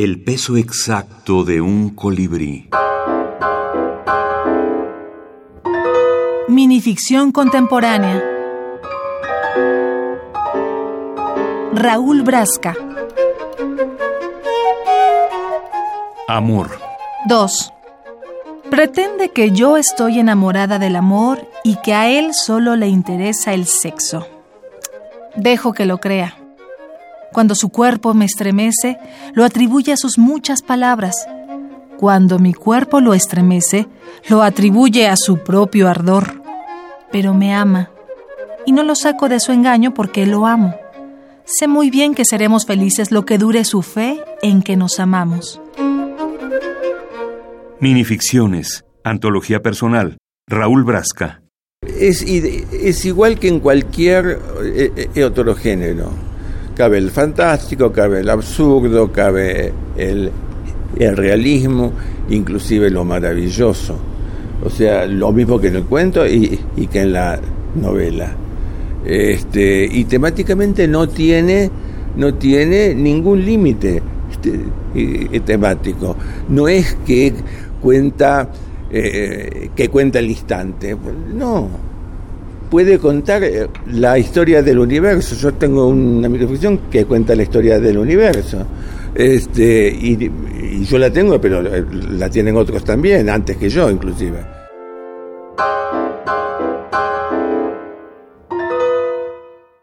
El peso exacto de un colibrí. Minificción contemporánea. Raúl Brasca. Amor. 2. Pretende que yo estoy enamorada del amor y que a él solo le interesa el sexo. Dejo que lo crea. Cuando su cuerpo me estremece, lo atribuye a sus muchas palabras. Cuando mi cuerpo lo estremece, lo atribuye a su propio ardor. Pero me ama. Y no lo saco de su engaño porque lo amo. Sé muy bien que seremos felices lo que dure su fe en que nos amamos. Minificciones. Antología personal. Raúl Brasca. Es, es igual que en cualquier eh, eh, otro género. Cabe el fantástico, cabe el absurdo, cabe el, realismo, inclusive lo maravilloso. O sea, lo mismo que en el cuento y, y que en la novela. Este, y temáticamente no tiene, no tiene ningún límite este, temático. No es que cuenta eh, que cuenta el instante. No, puede contar eh, la historia del universo. Yo tengo una microficción que cuenta la historia del universo. Este, y, y yo la tengo, pero la tienen otros también, antes que yo inclusive.